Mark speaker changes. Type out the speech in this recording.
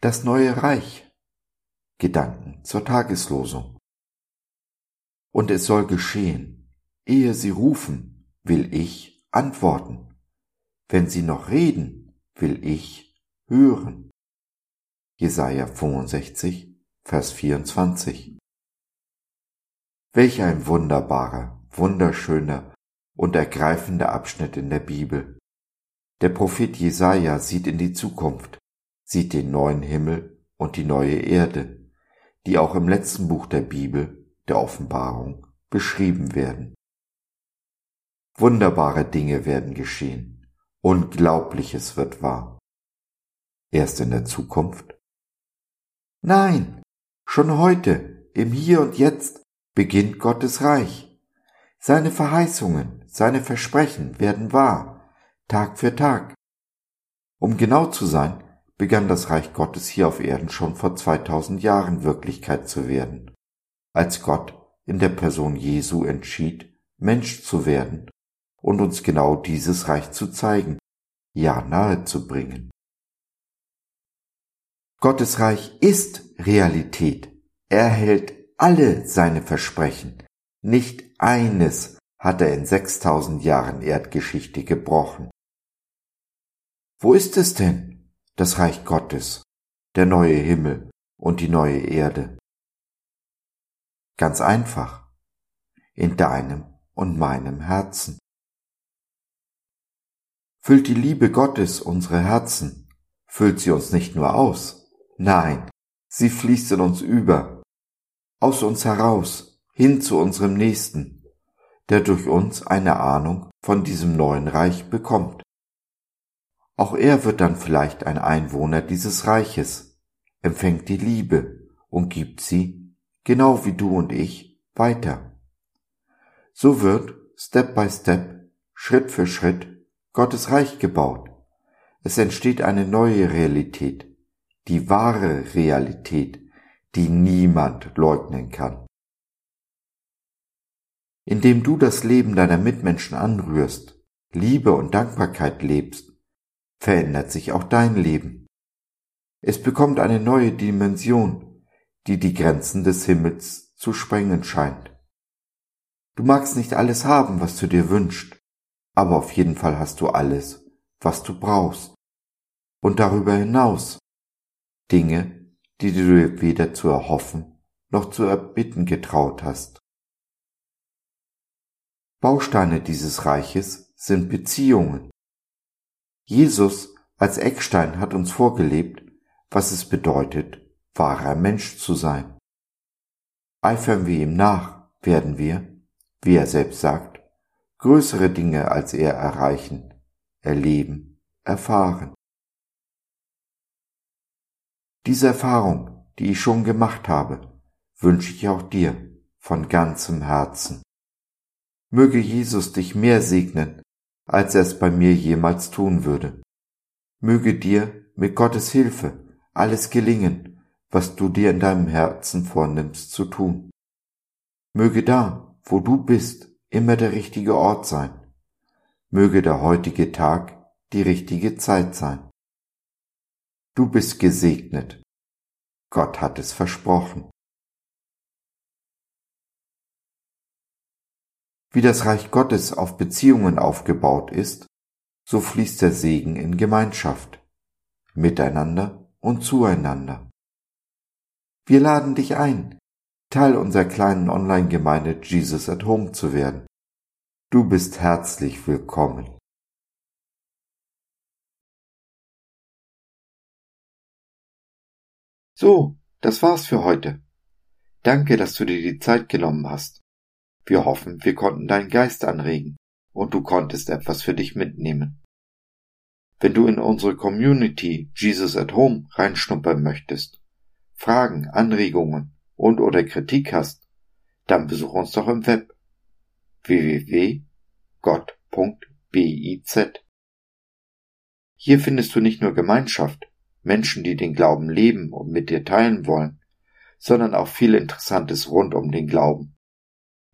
Speaker 1: das neue Reich. Gedanken zur Tageslosung. Und es soll geschehen, ehe sie rufen, will ich antworten. Wenn sie noch reden, will ich hören. Jesaja 65, Vers 24. Welch ein wunderbarer, wunderschöner und ergreifender Abschnitt in der Bibel. Der Prophet Jesaja sieht in die Zukunft, sieht den neuen Himmel und die neue Erde, die auch im letzten Buch der Bibel, der Offenbarung, beschrieben werden. Wunderbare Dinge werden geschehen, Unglaubliches wird wahr. Erst in der Zukunft? Nein, schon heute, im Hier und Jetzt, beginnt Gottes Reich. Seine Verheißungen, seine Versprechen werden wahr, Tag für Tag. Um genau zu sein, begann das Reich Gottes hier auf Erden schon vor 2000 Jahren Wirklichkeit zu werden, als Gott in der Person Jesu entschied, Mensch zu werden und uns genau dieses Reich zu zeigen, ja nahe zu bringen. Gottes Reich ist Realität. Er hält alle seine Versprechen. Nicht eines hat er in 6000 Jahren Erdgeschichte gebrochen. Wo ist es denn? Das Reich Gottes, der neue Himmel und die neue Erde. Ganz einfach, in deinem und meinem Herzen. Füllt die Liebe Gottes unsere Herzen, füllt sie uns nicht nur aus, nein, sie fließt in uns über, aus uns heraus, hin zu unserem Nächsten, der durch uns eine Ahnung von diesem neuen Reich bekommt. Auch er wird dann vielleicht ein Einwohner dieses Reiches, empfängt die Liebe und gibt sie, genau wie du und ich, weiter. So wird, Step by Step, Schritt für Schritt, Gottes Reich gebaut. Es entsteht eine neue Realität, die wahre Realität, die niemand leugnen kann. Indem du das Leben deiner Mitmenschen anrührst, Liebe und Dankbarkeit lebst, verändert sich auch dein Leben. Es bekommt eine neue Dimension, die die Grenzen des Himmels zu sprengen scheint. Du magst nicht alles haben, was du dir wünschst, aber auf jeden Fall hast du alles, was du brauchst. Und darüber hinaus Dinge, die du dir weder zu erhoffen noch zu erbitten getraut hast. Bausteine dieses Reiches sind Beziehungen, Jesus als Eckstein hat uns vorgelebt, was es bedeutet, wahrer Mensch zu sein. Eifern wir ihm nach, werden wir, wie er selbst sagt, größere Dinge als er erreichen, erleben, erfahren. Diese Erfahrung, die ich schon gemacht habe, wünsche ich auch dir von ganzem Herzen. Möge Jesus dich mehr segnen als er es bei mir jemals tun würde. Möge dir mit Gottes Hilfe alles gelingen, was du dir in deinem Herzen vornimmst zu tun. Möge da, wo du bist, immer der richtige Ort sein. Möge der heutige Tag die richtige Zeit sein. Du bist gesegnet. Gott hat es versprochen. Wie das Reich Gottes auf Beziehungen aufgebaut ist, so fließt der Segen in Gemeinschaft, miteinander und zueinander. Wir laden dich ein, Teil unserer kleinen Online-Gemeinde Jesus at Home zu werden. Du bist herzlich willkommen. So, das war's für heute. Danke, dass du dir die Zeit genommen hast. Wir hoffen, wir konnten deinen Geist anregen und du konntest etwas für dich mitnehmen. Wenn du in unsere Community Jesus at Home reinschnuppern möchtest, Fragen, Anregungen und oder Kritik hast, dann besuch uns doch im Web www.gott.biz. Hier findest du nicht nur Gemeinschaft, Menschen, die den Glauben leben und mit dir teilen wollen, sondern auch viel Interessantes rund um den Glauben